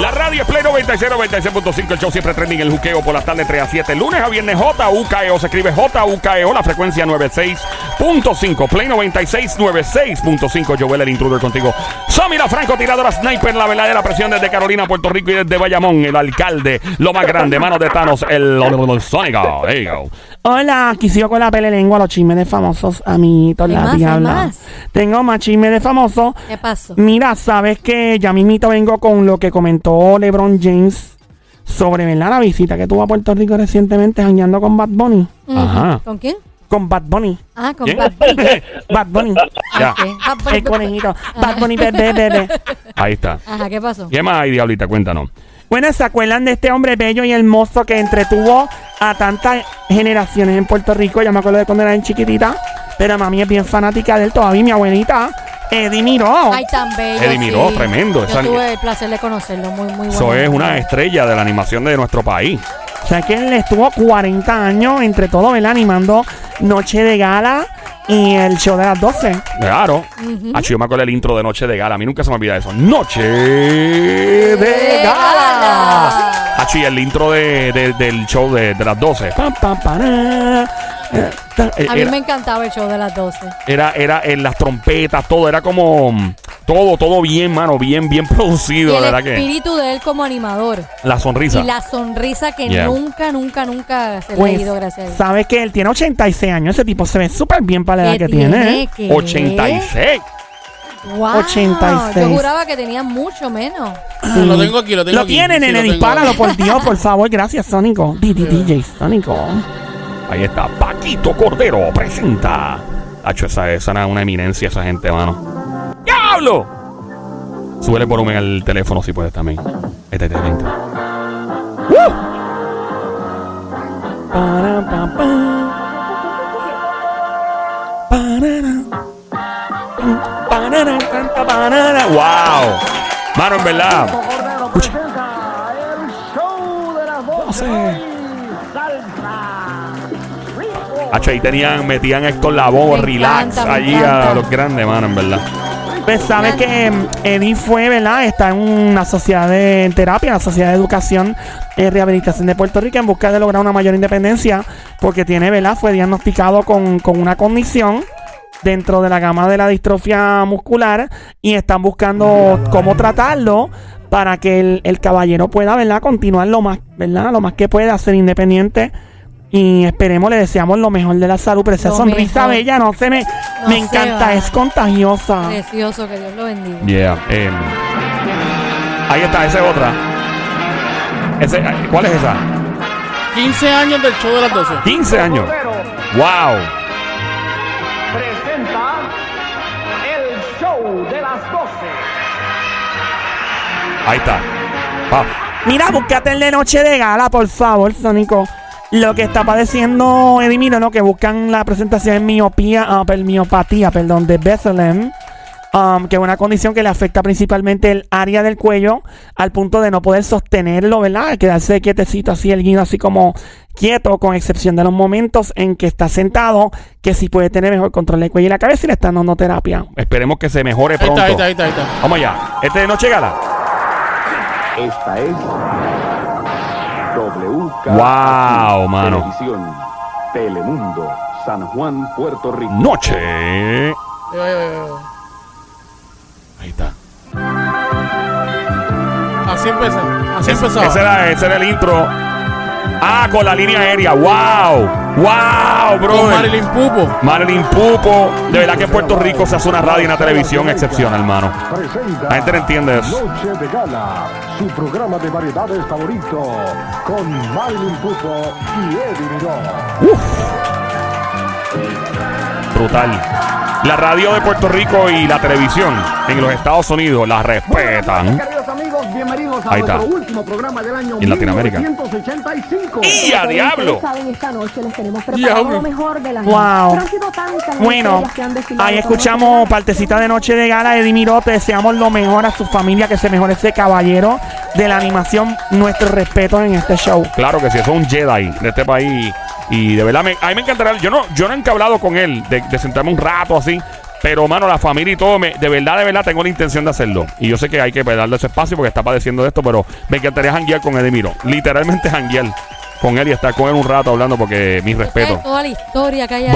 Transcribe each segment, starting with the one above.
La radio es Play 96, 96.5. El show siempre trending el juqueo por las tardes 3 a 7. Lunes a viernes JUKEO. Se escribe JUKEO. La frecuencia 96.5. Play 96, 96.5. Joel el intruder contigo. Somi la francotiradora sniper. La verdadera presión desde Carolina, Puerto Rico y desde Bayamón. El alcalde. Lo más grande. Manos de Thanos. El, Sónico. There you go. Hola, aquí sigo con la pele lengua, los chismes de famosos, amiguitos, ¿Hay la más? ¿Hay diabla. más? Tengo más chismes de famosos. ¿Qué pasó? Mira, sabes que ya mismito vengo con lo que comentó LeBron James sobre ¿verdad? la visita que tuvo a Puerto Rico recientemente jangueando con Bad Bunny. Ajá. ¿Con quién? Con Bad Bunny. Ah, con ¿Quién? Bad Bunny. Bad Bunny. Ya. Ok. Bad Bunny. El conejito. Bad Bunny, bebé, bebé. Ahí está. Ajá, ¿qué pasó? ¿Qué más hay, Diablita? Cuéntanos. Bueno, ¿se acuerdan de este hombre bello y hermoso que entretuvo a tantas generaciones en Puerto Rico? Ya me acuerdo de cuando era en chiquitita, pero mami es bien fanática de él todavía, mi abuelita. Eddie Miró. Ay, tan bello. Eddie Miró, tremendo. Yo Esa- tuve el placer de conocerlo, muy, muy bueno. Eso es una estrella de la animación de nuestro país. O sea que él estuvo 40 años entre todo, ¿verdad? Animando Noche de Gala y el show de las 12. Claro. Ujú. Ah, yo me acuerdo el intro de Noche de Gala. A mí nunca se me olvida eso. Noche de Gala. Gala. Ah, el intro de, de- del show de, de las 12. Pam, pam. Eh, Eh, A mí Era, me encantaba el show de las 12. era, era en las trompetas, todo. Era como todo, todo bien, mano. Bien, bien Y producido. el ¿Verdad que? espíritu de él como animador. La sonrisa. Y la sonrisa que Yeah. nunca, nunca, nunca se le ha Pues, ido, gracias a Dios. sabes que él tiene 86 años. Ese tipo se ve súper bien para la edad ¿Qué que tiene. ¿eh? ¿Qué? 86. Wow. 86. Yo juraba que tenía mucho menos. Ah, Lo tengo aquí, lo tengo Lo aquí. tiene, Sí, nene, lo tengo dispáralo, por Dios, por favor. Gracias, Sónico. DJ Sónico. Ahí está. Paquito Cordero presenta. Hacho, esa, esa era una eminencia, esa gente, mano. ¡Diablo! Súbele el volumen al teléfono si puedes también. Este, este, este. ¡Uh! Parara. ¡Wow! Mano, en verdad. Escucha. No sé. Ahí tenían, metían esto en la voz, relax, encanta, allí a los grandes, mano, en verdad. Pues sabes que Eddie fue, ¿verdad? Está en una sociedad de terapia, la Sociedad de Educación y Rehabilitación de Puerto Rico, en busca de lograr una mayor independencia, porque tiene, ¿verdad? Fue diagnosticado con, con una condición dentro de la gama de la distrofia muscular y están buscando cómo tratarlo para que el, el caballero pueda, ¿verdad? Continuar lo más, ¿verdad? Lo más que pueda ser independiente. Y esperemos, le deseamos lo mejor de la salud, pero esa Lo sonrisa mejor. bella, no se me, No me encanta, va. es contagiosa. Precioso, que Dios lo bendiga. Yeah. em, ahí está, esa es otra. Ese, ¿Cuál es esa? 15 años del show de las 12. 15 años. ¡Wow! presenta el show de las 12. Ahí está. Mira, búscate el de Noche de Gala, por favor, Sónico. Lo que está padeciendo Eddie Miro, ¿no? Que buscan la presentación en miopía, ah, per- miopatía, perdón, de Bethlehem. um, que es una condición que le afecta principalmente el área del cuello al punto de no poder sostenerlo, ¿verdad? Quedarse quietecito así, el guido así como quieto, con excepción de los momentos en que está sentado, que sí puede tener mejor control del cuello y la cabeza y le están dando terapia. esperemos que se mejore Ahí pronto. está, ahí está, ahí está, ahí está. Vamos allá. Este de Noche Gala. Esta es WK Wow, mano. Televisión, Telemundo, San Juan, Puerto Rico. Noche. Ahí está. Así empezó. Así ese era, ese era el intro. Ah, con la línea aérea. ¡Wow! ¡Wow, Con bro! Marilyn Pupo. Marilyn Pupo. De verdad que en Puerto Rico se hace una radio y una televisión excepcional, hermano. Presenta La gente no entiende eso. Noche de Gala, su programa de variedades favorito, con Marilyn Pupo y Eddie Miró. Brutal. La radio de Puerto Rico y la televisión en los Estados Unidos la respetan. Bienvenidos a Ahí está. nuestro último programa del año En Latinoamérica. 1985. ¡Y a diablo! saben, esta noche les tenemos preparado Diablo. lo mejor de la Wow. Pero han sido tantas las Bueno, historias que han desfilado ahí con escuchamos nosotros. partecita de Noche de Gala. Eddie Miró, te deseamos lo mejor a su familia, que se mejore ese caballero de la animación. Nuestro respeto en este show. Claro que sí, eso es un Jedi de este país. Y de verdad, me- a mí me encantaría. Yo no, yo nunca he hablado con él de, de sentarme un rato así. Pero, mano, la familia y todo, me- de verdad, de verdad, tengo la intención de hacerlo. Y yo sé que hay que darle ese espacio porque está padeciendo de esto, pero me encantaría janguear con Edimiro. Literalmente janguear con él y estar con él un rato hablando porque mi Tú sabes respeto. toda la historia que hay ahí.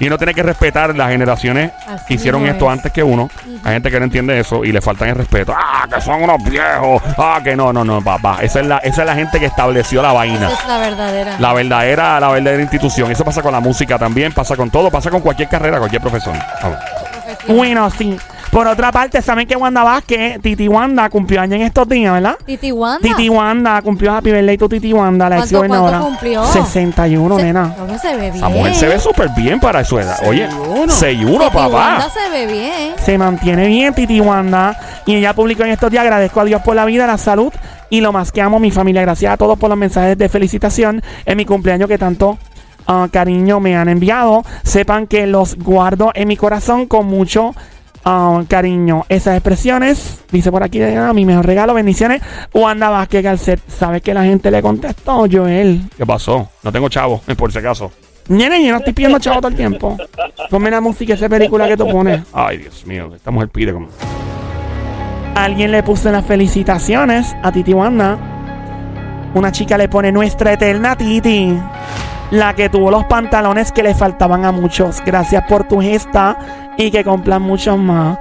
Y uno tiene que respetar las generaciones Así que hicieron esto es. antes que uno. Hay gente que no entiende eso y le faltan el respeto. Ah, que son unos viejos. Ah, que no, no, no, papá. Esa es la, esa es la gente que estableció la vaina. Esa es la verdadera. La verdadera, la verdadera institución. Eso pasa con la música también, pasa con todo, pasa con cualquier carrera, cualquier profesión. Vamos. profesión. Bueno, sí. Por otra parte, saben que Wanda Vázquez, Titi Wanda, cumplió años en estos días, ¿verdad? Titi Wanda. Titi Wanda cumplió Happy Birthday to Titi Wanda, la ex ¿Cuánto- cuánto gobernadora. cumplió? 61, Se- nena. ¿Cómo se ve bien? Esa mujer se ve súper bien para su edad. Oye, 6'1". 6'1, Titi papá. Wanda se ve bien. Se mantiene bien Titi Wanda. Y ella publicó en estos días, agradezco a Dios por la vida, la salud y lo más que amo mi familia. Gracias a todos por los mensajes de felicitación en mi cumpleaños que tanto ah, cariño me han enviado. Sepan que los guardo en mi corazón con mucho ah, cariño. Esas expresiones, dice por aquí, ah, mi mejor regalo, bendiciones. Wanda Vázquez Garcet. ¿Sabes que la gente le contestó? Joel. ¿Qué pasó? No tengo chavo, por si acaso. Nene, yo no estoy pidiendo chavo todo el tiempo. Ponme la música, esa película que tú pones. Ay, Dios mío, esta mujer pide como. Alguien le puso las felicitaciones a Titi Wanda. Una chica le pone nuestra eterna Titi. La que tuvo los pantalones que le faltaban a muchos. Gracias por tu gesta y que cumplan muchos más.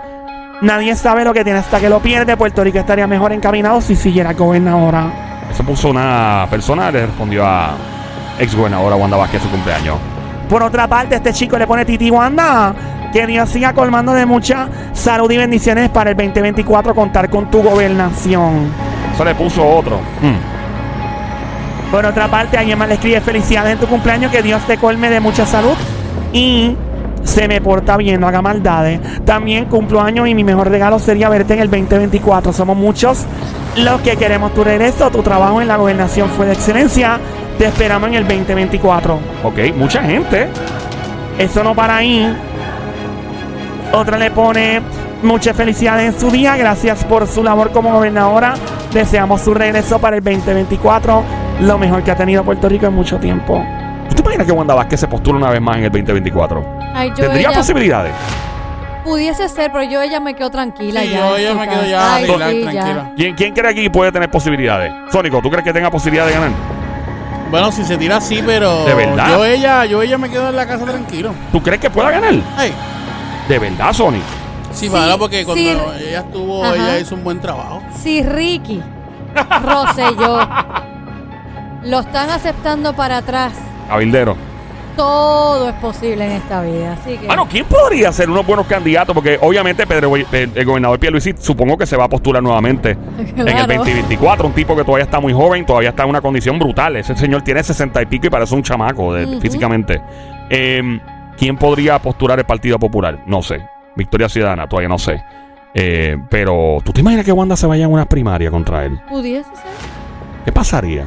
Nadie sabe lo que tiene hasta que lo pierde. Puerto Rico estaría mejor encaminado si siguiera gobernadora. Eso puso una persona, le respondió a ex gobernadora Wanda Vázquez su cumpleaños. Por otra parte, este chico le pone Titi Wanda. Que Dios siga colmando de mucha salud y bendiciones para el 2024 contar con tu gobernación. Eso le puso otro. Mm. Por otra parte, alguien más le escribe felicidades en tu cumpleaños, que Dios te colme de mucha salud y se me porta bien, no haga maldades. También cumplo años y mi mejor regalo sería verte en el 2024. Somos muchos los que queremos tu regreso. Tu trabajo en la gobernación fue de excelencia. Te esperamos en el 2024. Ok, mucha gente. Eso no para ahí. Otra le pone muchas felicidades en su día. Gracias por su labor como gobernadora. Deseamos su regreso para el 2024. Lo mejor que ha tenido Puerto Rico en mucho tiempo. ¿Tú te imaginas que Wanda Vázquez se postula una vez más en el 2024? Ay, yo ¿Tendría ella posibilidades? pudiese ser, pero yo ella me quedo tranquila Sí, ya. yo en ya su me quedo casa. ya Ay, relax, sí, tranquila. ¿Quién, ¿Quién cree aquí puede tener posibilidades? Sónico, ¿tú crees que tenga posibilidad de ganar? Bueno, si se tira así, pero. ¿De verdad? Yo ella, yo ella me quedo en la casa tranquilo. ¿Tú crees que pueda ganar? Ay, De verdad, Sonic. sí, Sí, para porque cuando sí. ella estuvo, Ajá. ella hizo un buen trabajo. Si Ricky Rosselló lo están aceptando para atrás, Cabildero. Todo es posible en esta vida. Así que. Bueno, ¿quién podría ser unos buenos candidatos? Porque obviamente Pedro, el, el gobernador Pierluisi supongo que se va a postular nuevamente en el Claro. 2024. Un tipo que todavía está muy joven, todavía está en una condición brutal. Ese señor tiene 60 y pico y parece un chamaco de- físicamente. Eh, ¿Quién podría postular el Partido Popular? No sé. Victoria Ciudadana, todavía no sé. Eh, pero, ¿tú te imaginas que Wanda se vaya en una primaria contra él? Pudiese ser. ¿Qué pasaría?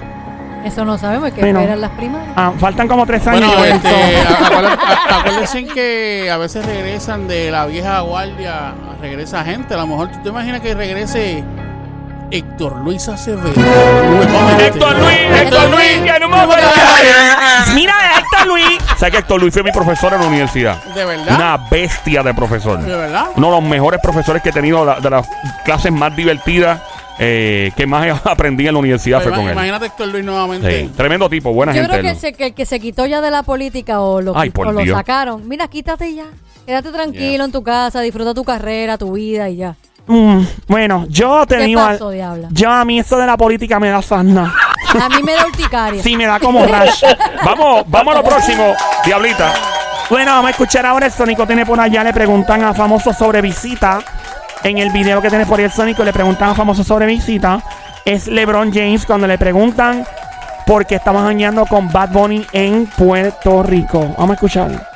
Eso no sabemos, hay que Bueno. esperar las primarias. Ah, faltan como tres años. Bueno, este, acuérdense- que a veces regresan de la vieja guardia, regresa gente. A lo mejor tú te imaginas que regrese Héctor Luis Acevedo. Héctor Luis, Héctor Luis, que no me voy a- Mira, Héctor Luis. ¿Sabes que Héctor Luis fue mi profesor en la universidad? ¿De verdad? Una bestia de profesor. ¿De verdad? Uno de los mejores profesores que he tenido, la- de las clases más divertidas eh, que más aprendí en la universidad Pero fue con él. Imagínate Héctor Luis nuevamente. Sí, tremendo tipo, buena Yo gente. creo que él. se- que el que se quitó ya de la política o lo, Ay, quit- por o lo sacaron. Mira, quítate ya. Quédate tranquilo Yeah. en tu casa, disfruta tu carrera, tu vida y ya. Mm, bueno, yo te ¿Qué digo. pasó, diabla? Yo a mí eso de la política me da sarna. A mí me da urticaria. Sí, me da como rash. Vamos, vamos a lo próximo, Diablita. Bueno, vamos a escuchar ahora. El Sónico tiene por allá. Le preguntan a famosos sobre visita. En el video que tiene por ahí el Sónico, le preguntan a famosos sobre visita. Es LeBron James cuando le preguntan por qué estamos bañando con Bad Bunny en Puerto Rico. Vamos a escuchar.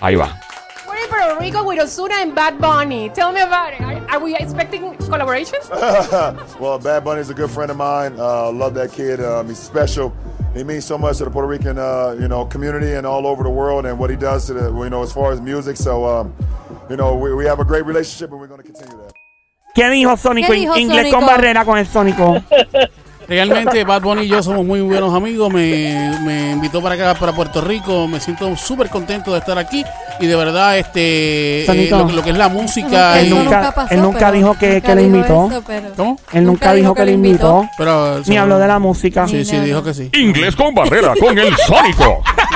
Ahí va. We're in Puerto Rico with Osuna and Bad Bunny. Tell me about it. Are, are we expecting collaborations? well, Bad Bunny's a good friend of mine. Uh, love that kid. Um, he's special. He means so much to the Puerto Rican, uh, you know, community and all over the world, and what he does to the, you know, as far as music. So, um, you know, we, we have a great relationship, and we're going to continue that. ¿Qué dijo Sónico? ¿Qué dijo Inglés Sónico? con barrera con el Sónico. Realmente Bad Bunny y yo somos muy buenos amigos. Me, me invitó para acá, para Puerto Rico. Me siento súper contento de estar aquí. Y de verdad, este, eh, lo, lo que es la música. Él y- Eso nunca- pasó, él nunca pero- dijo que- nunca que le dijo invitó. eso, ¿Cómo? Él nunca, dijo que le invitó, Pero, ni habló de la música. Sí, sí, dijo que sí. Inglés con barrera con el Sónico.